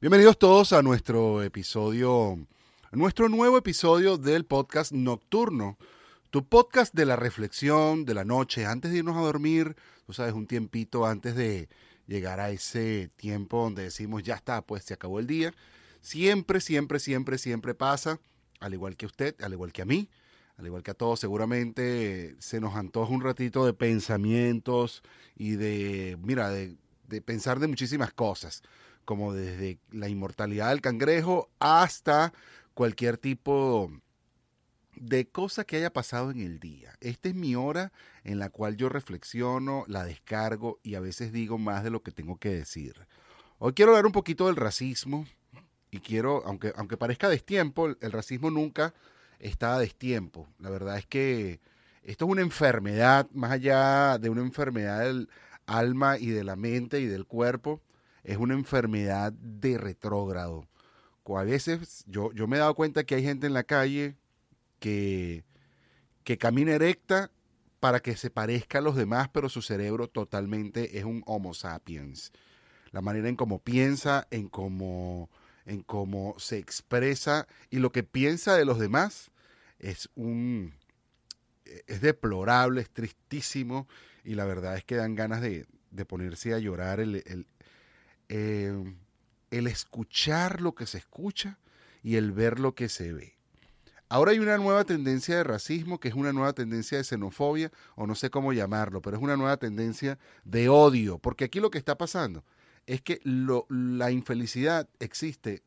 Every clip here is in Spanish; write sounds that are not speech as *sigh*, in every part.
Bienvenidos todos a nuestro episodio, nuestro nuevo episodio del podcast Nocturno, tu podcast de la reflexión de la noche, antes de irnos a dormir, tú sabes, un tiempito antes de llegar a ese tiempo donde decimos, ya está, pues se acabó el día. Siempre, siempre, siempre, siempre pasa, al igual que usted, al igual que a mí, al igual que a todos, seguramente se nos antoja un ratito de pensamientos y de, mira, de, de pensar de muchísimas cosas como desde la inmortalidad del cangrejo hasta cualquier tipo de cosa que haya pasado en el día. Esta es mi hora en la cual yo reflexiono, la descargo y a veces digo más de lo que tengo que decir. Hoy quiero hablar un poquito del racismo y quiero, aunque, aunque parezca destiempo, el racismo nunca está a destiempo. La verdad es que esto es una enfermedad, más allá de una enfermedad del alma y de la mente y del cuerpo, es una enfermedad de retrógrado. A veces yo, yo me he dado cuenta que hay gente en la calle que, que camina erecta para que se parezca a los demás, pero su cerebro totalmente es un Homo sapiens. La manera en cómo piensa, en cómo, en cómo se expresa y lo que piensa de los demás es un es deplorable, es tristísimo y la verdad es que dan ganas de, de ponerse a llorar el, eh, el escuchar lo que se escucha y el ver lo que se ve. Ahora hay una nueva tendencia de racismo, que es una nueva tendencia de xenofobia, o no sé cómo llamarlo, pero es una nueva tendencia de odio, porque aquí lo que está pasando es que la infelicidad existe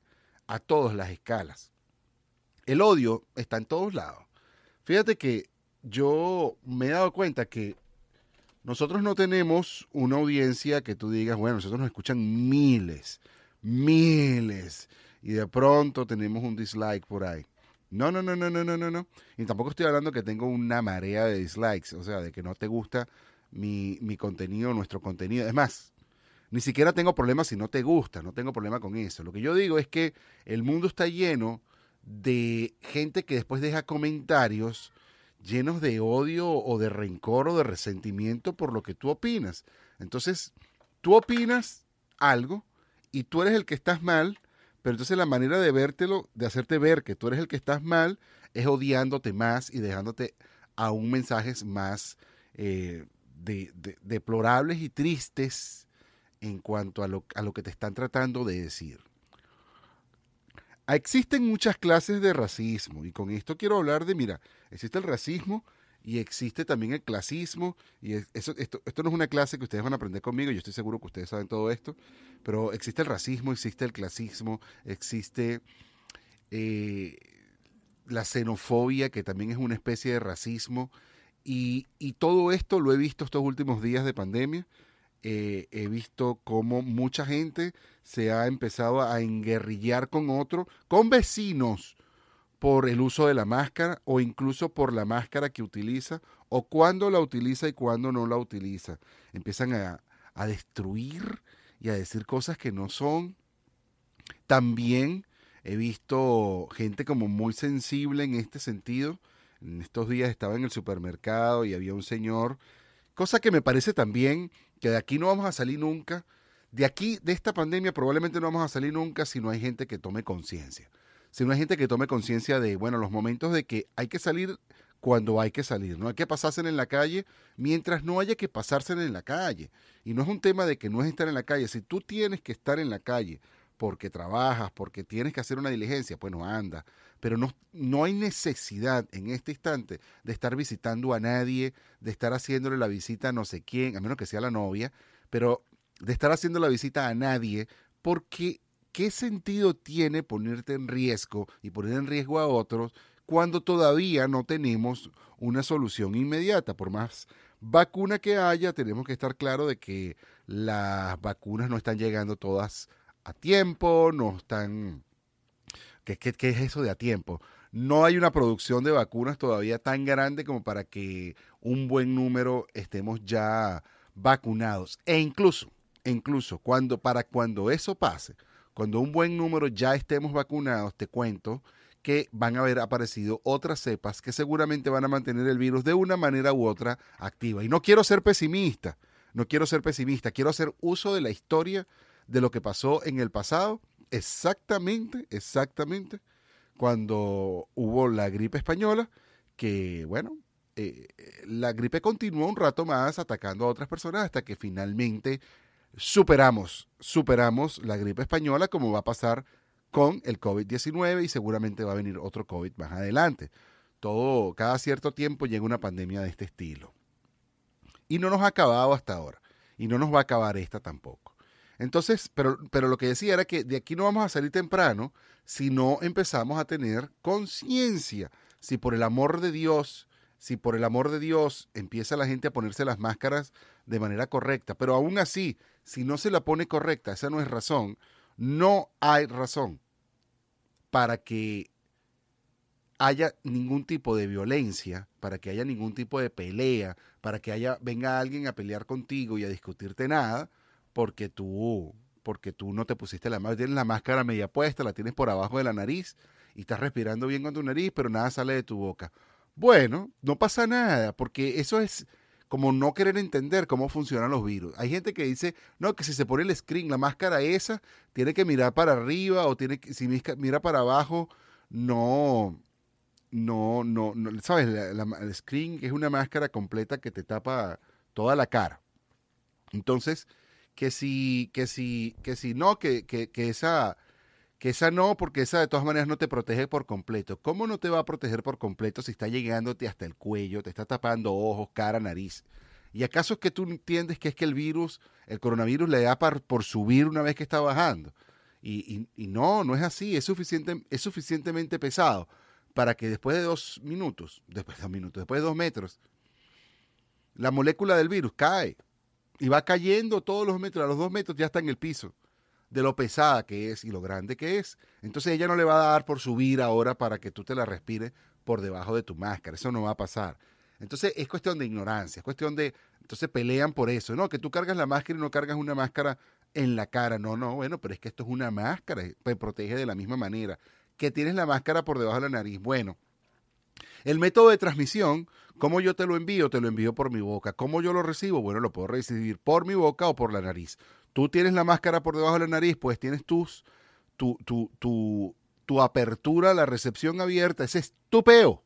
a todas las escalas. El odio está en todos lados. Fíjate que yo me he dado cuenta que nosotros no tenemos una audiencia que tú digas, bueno, nosotros nos escuchan miles, miles, y de pronto tenemos un dislike por ahí. No, no, no, no, no, no, no, no. Y tampoco estoy hablando que tengo una marea de dislikes, o sea, de que no te gusta mi, mi contenido, nuestro contenido. Es más, ni siquiera tengo problemas si no te gusta, no tengo problema con eso. Lo que yo digo es que el mundo está lleno de gente que después deja comentarios llenos de odio o de rencor o de resentimiento por lo que tú opinas. Entonces, tú opinas algo y tú eres el que estás mal, pero entonces la manera de vértelo, de hacerte ver que tú eres el que estás mal, es odiándote más y dejándote aún mensajes más eh, deplorables y tristes en cuanto a lo, a lo que te están tratando de decir. Existen muchas clases de racismo y con esto quiero hablar de, mira, existe el racismo y existe también el clasismo y eso, esto, esto no es una clase que ustedes van a aprender conmigo, yo estoy seguro que ustedes saben todo esto, pero existe el racismo, existe el clasismo, existe eh, la xenofobia que también es una especie de racismo y, y todo esto lo he visto estos últimos días de pandemia eh, he visto cómo mucha gente se ha empezado a enguerrillar con otro, con vecinos, por el uso de la máscara o incluso por la máscara que utiliza o cuándo la utiliza y cuándo no la utiliza. Empiezan a destruir y a decir cosas que no son. También he visto gente como muy sensible en este sentido. En estos días estaba en el supermercado y había un señor, cosa que me parece también que de aquí no vamos a salir nunca. De aquí, de esta pandemia, probablemente no vamos a salir nunca si no hay gente que tome conciencia. Si no hay gente que tome conciencia de, bueno, los momentos de que hay que salir cuando hay que salir. No hay que pasarse en la calle mientras no haya que pasarse en la calle. Y no es un tema de que no es estar en la calle. Si tú tienes que estar en la calle porque trabajas, porque tienes que hacer una diligencia, pues no anda. Pero no, no hay necesidad en este instante de estar visitando a nadie, de estar haciéndole la visita a no sé quién, a menos que sea la novia, pero de estar haciendo la visita a nadie, porque ¿qué sentido tiene ponerte en riesgo y poner en riesgo a otros cuando todavía no tenemos una solución inmediata? Por más vacuna que haya, tenemos que estar claro de que las vacunas no están llegando todas a tiempo, no están ¿Qué, es eso de a tiempo? No hay una producción de vacunas todavía tan grande como para que un buen número estemos ya vacunados. E incluso, incluso cuando, para cuando eso pase, cuando un buen número ya estemos vacunados, te cuento que van a haber aparecido otras cepas que seguramente van a mantener el virus de una manera u otra activa. Y no quiero ser pesimista, no quiero ser pesimista, quiero hacer uso de la historia de lo que pasó en el pasado exactamente, exactamente cuando hubo la gripe española, que bueno, eh, la gripe continuó un rato más atacando a otras personas hasta que finalmente superamos, superamos la gripe española como va a pasar con el COVID-19 y seguramente va a venir otro COVID más adelante. Todo, cada cierto tiempo llega una pandemia de este estilo. Y no nos ha acabado hasta ahora. Y no nos va a acabar esta tampoco. Entonces, pero, pero lo que decía era que de aquí no vamos a salir temprano si no empezamos a tener conciencia. Si por el amor de Dios, si por el amor de Dios empieza la gente a ponerse las máscaras de manera correcta, pero aún así, si no se la pone correcta, esa no es razón, no hay razón para que haya ningún tipo de violencia, para que haya ningún tipo de pelea, para que haya venga alguien a pelear contigo y a discutirte nada, porque tú porque tú no te pusiste la máscara, tienes la máscara media puesta, la tienes por abajo de la nariz y estás respirando bien con tu nariz, pero nada sale de tu boca. Bueno, no pasa nada, porque eso es como no querer entender cómo funcionan los virus. Hay gente que dice, no, que si se pone el screen, la máscara esa, tiene que mirar para arriba o tiene que, si mira para abajo, no, no, no, no ¿sabes? el screen es una máscara completa que te tapa toda la cara. Entonces, que si, que si, que si no, que, que, que esa que esa no, porque esa de todas maneras no te protege por completo. ¿Cómo no te va a proteger por completo si está llegándote hasta el cuello, te está tapando ojos, cara, nariz? ¿Y acaso es que tú entiendes que es que el virus, el coronavirus le da por, subir una vez que está bajando? Y, y, no, no es así, es, suficiente, es suficientemente pesado para que después de dos minutos, después de dos minutos, después de dos metros, la molécula del virus cae y va cayendo todos los metros, a los dos metros ya está en el piso de lo pesada que es y lo grande que es. Entonces ella no le va a dar por subir ahora para que tú te la respires por debajo de tu máscara. Eso no va a pasar. Entonces es cuestión de ignorancia, es cuestión de... Entonces pelean por eso, ¿no? Que tú cargas la máscara y no cargas una máscara en la cara. No, no, bueno, pero es que esto es una máscara, pues protege de la misma manera. Que tienes la máscara por debajo de la nariz. Bueno, el método de transmisión, ¿cómo yo te lo envío? Te lo envío por mi boca. ¿Cómo yo lo recibo? Bueno, lo puedo recibir por mi boca o por la nariz tú tienes la máscara por debajo de la nariz, pues tienes tus, tu, tu, tu, tu apertura, la recepción abierta. Ese es tu peo.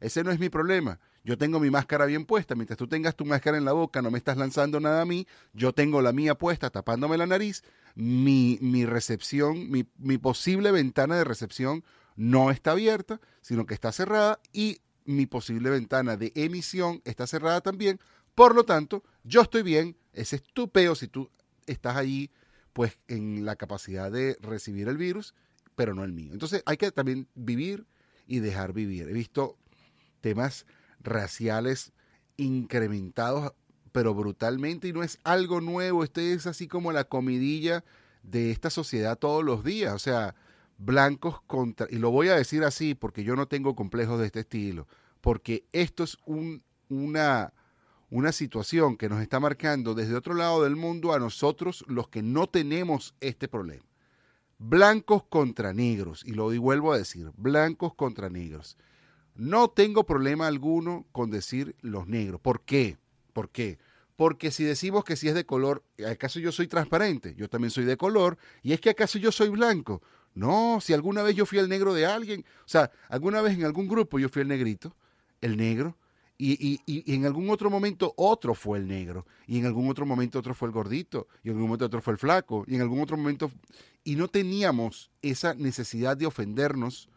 Ese no es mi problema. Yo tengo mi máscara bien puesta. Mientras tú tengas tu máscara en la boca, no me estás lanzando nada a mí. Yo tengo la mía puesta, tapándome la nariz. Mi, mi recepción, mi, mi posible ventana de recepción no está abierta, sino que está cerrada. Y mi posible ventana de emisión está cerrada también. Por lo tanto, yo estoy bien. Ese es tu peo si tú estás allí pues en la capacidad de recibir el virus, pero no el mío. Entonces hay que también vivir y dejar vivir. He visto temas raciales incrementados, pero brutalmente, y no es algo nuevo, este es así como la comidilla de esta sociedad todos los días, o sea, blancos contra, y lo voy a decir así porque yo no tengo complejos de este estilo, porque esto es un, una una situación que nos está marcando desde otro lado del mundo a nosotros los que no tenemos este problema. Blancos contra negros, y lo vuelvo a decir, blancos contra negros. No tengo problema alguno con decir los negros. ¿Por qué? ¿Por qué? Porque si decimos que si es de color, ¿acaso yo soy transparente? Yo también soy de color. ¿Y es que acaso yo soy blanco? No, si alguna vez yo fui el negro de alguien, o sea, alguna vez en algún grupo yo fui el negrito, el negro, y, y, en algún otro momento otro fue el negro, y en algún otro momento otro fue el gordito, y en algún momento otro fue el flaco, y en algún otro momento... Y no teníamos esa necesidad de ofendernos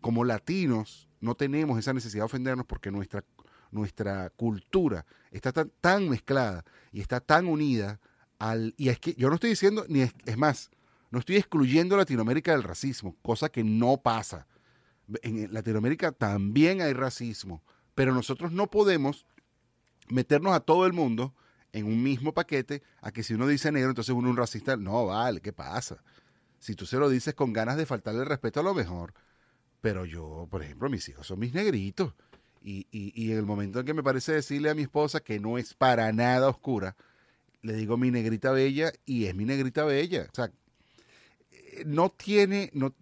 como latinos, no tenemos esa necesidad de ofendernos porque nuestra, nuestra cultura está tan, tan mezclada y está tan unida al... Y es que yo no estoy diciendo, ni es, es más, no estoy excluyendo a Latinoamérica del racismo, cosa que no pasa. En Latinoamérica también hay racismo pero nosotros no podemos meternos a todo el mundo en un mismo paquete a que si uno dice negro, entonces uno es un racista. No, vale, ¿qué pasa? Si tú se lo dices con ganas de faltarle el respeto a lo mejor. Pero yo, por ejemplo, mis hijos son mis negritos. Y, y, en el momento en que me parece decirle a mi esposa que no es para nada oscura, le digo mi negrita bella y es mi negrita bella. O sea, no tiene, no,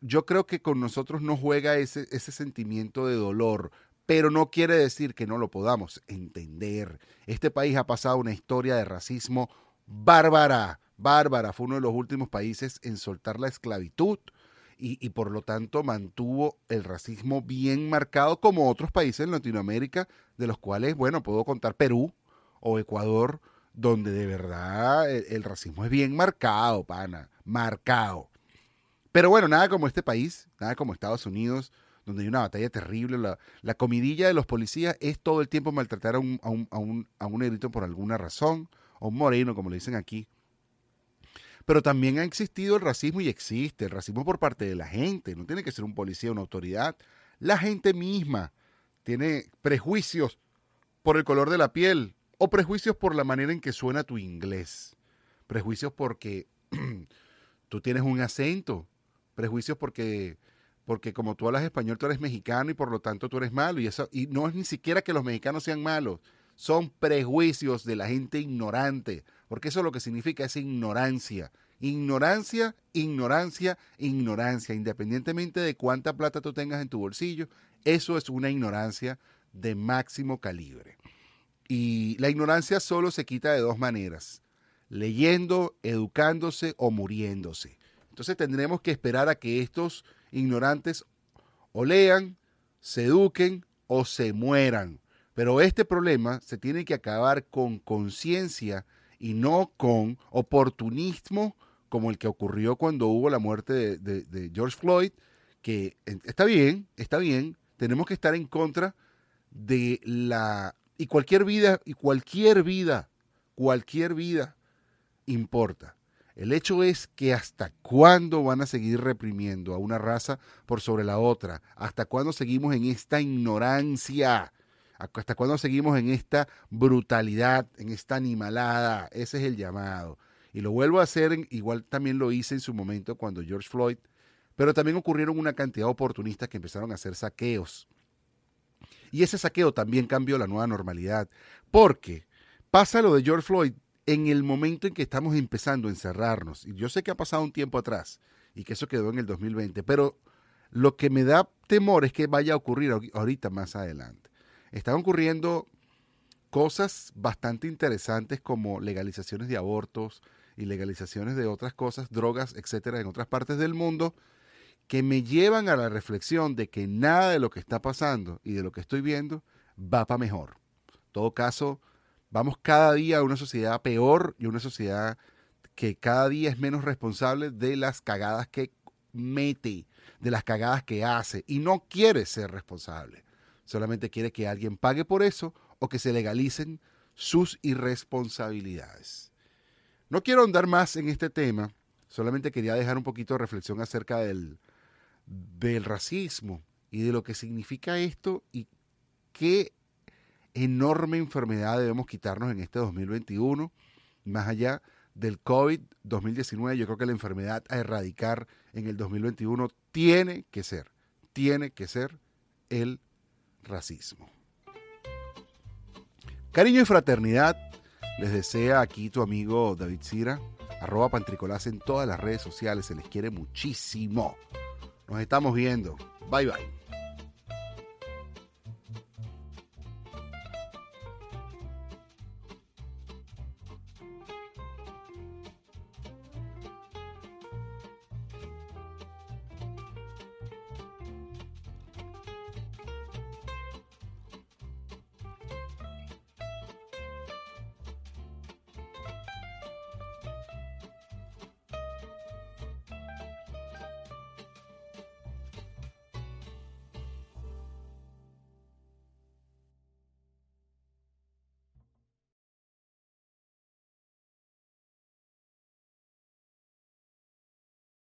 yo creo que con nosotros no juega ese, ese sentimiento de dolor, pero no quiere decir que no lo podamos entender. Este país ha pasado una historia de racismo bárbara, bárbara, fue uno de los últimos países en soltar la esclavitud y, y, por lo tanto mantuvo el racismo bien marcado como otros países en Latinoamérica, de los cuales, bueno, puedo contar Perú o Ecuador, donde de verdad el, racismo es bien marcado, pana, marcado. Pero bueno, nada como este país, nada como Estados Unidos, donde hay una batalla terrible. La, la comidilla de los policías es todo el tiempo maltratar a un, a, un, a, un, a un negrito por alguna razón, o un moreno, como le dicen aquí. Pero también ha existido el racismo y existe el racismo por parte de la gente. No tiene que ser un policía una autoridad. La gente misma tiene prejuicios por el color de la piel o prejuicios por la manera en que suena tu inglés. Prejuicios porque *clears throat* tú tienes un acento. Prejuicios porque, porque como tú hablas español, tú eres mexicano y por lo tanto tú eres malo. Y, eso, y no es ni siquiera que los mexicanos sean malos. Son prejuicios de la gente ignorante porque eso lo que significa es ignorancia. Ignorancia, ignorancia, ignorancia. Independientemente de cuánta plata tú tengas en tu bolsillo, eso es una ignorancia de máximo calibre. Y la ignorancia solo se quita de dos maneras, leyendo, educándose o muriéndose. Entonces tendremos que esperar a que estos ignorantes o lean, se eduquen o se mueran. Pero este problema se tiene que acabar con conciencia y no con oportunismo como el que ocurrió cuando hubo la muerte de, de, George Floyd, que está bien, está bien, tenemos que estar en contra de la... Y cualquier vida, y cualquier vida, cualquier vida importa. El hecho es que hasta cuándo van a seguir reprimiendo a una raza por sobre la otra, hasta cuándo seguimos en esta ignorancia ¿Hasta cuándo seguimos en esta brutalidad, en esta animalada? Ese es el llamado. Y lo vuelvo a hacer, igual también lo hice en su momento cuando George Floyd, pero también ocurrieron una cantidad de oportunistas que empezaron a hacer saqueos. Y ese saqueo también cambió la nueva normalidad, porque pasa lo de George Floyd en el momento en que estamos empezando a encerrarnos. Y yo sé que ha pasado un tiempo atrás y que eso quedó en el 2020, pero lo que me da temor es que vaya a ocurrir ahorita más adelante están ocurriendo cosas bastante interesantes como legalizaciones de abortos y legalizaciones de otras cosas, drogas, etcétera, en otras partes del mundo, que me llevan a la reflexión de que nada de lo que está pasando y de lo que estoy viendo va para mejor. En todo caso, vamos cada día a una sociedad peor y una sociedad que cada día es menos responsable de las cagadas que mete, de las cagadas que hace y no quiere ser responsable solamente quiere que alguien pague por eso o que se legalicen sus irresponsabilidades. No quiero andar más en este tema, solamente quería dejar un poquito de reflexión acerca del, del racismo y de lo que significa esto y qué enorme enfermedad debemos quitarnos en este 2021, más allá del COVID-2019, yo creo que la enfermedad a erradicar en el 2021 tiene que ser, tiene que ser el racismo. Cariño y fraternidad les desea aquí tu amigo David Cira, arroba pantricolás en todas las redes sociales, se les quiere muchísimo. Nos estamos viendo. Bye bye.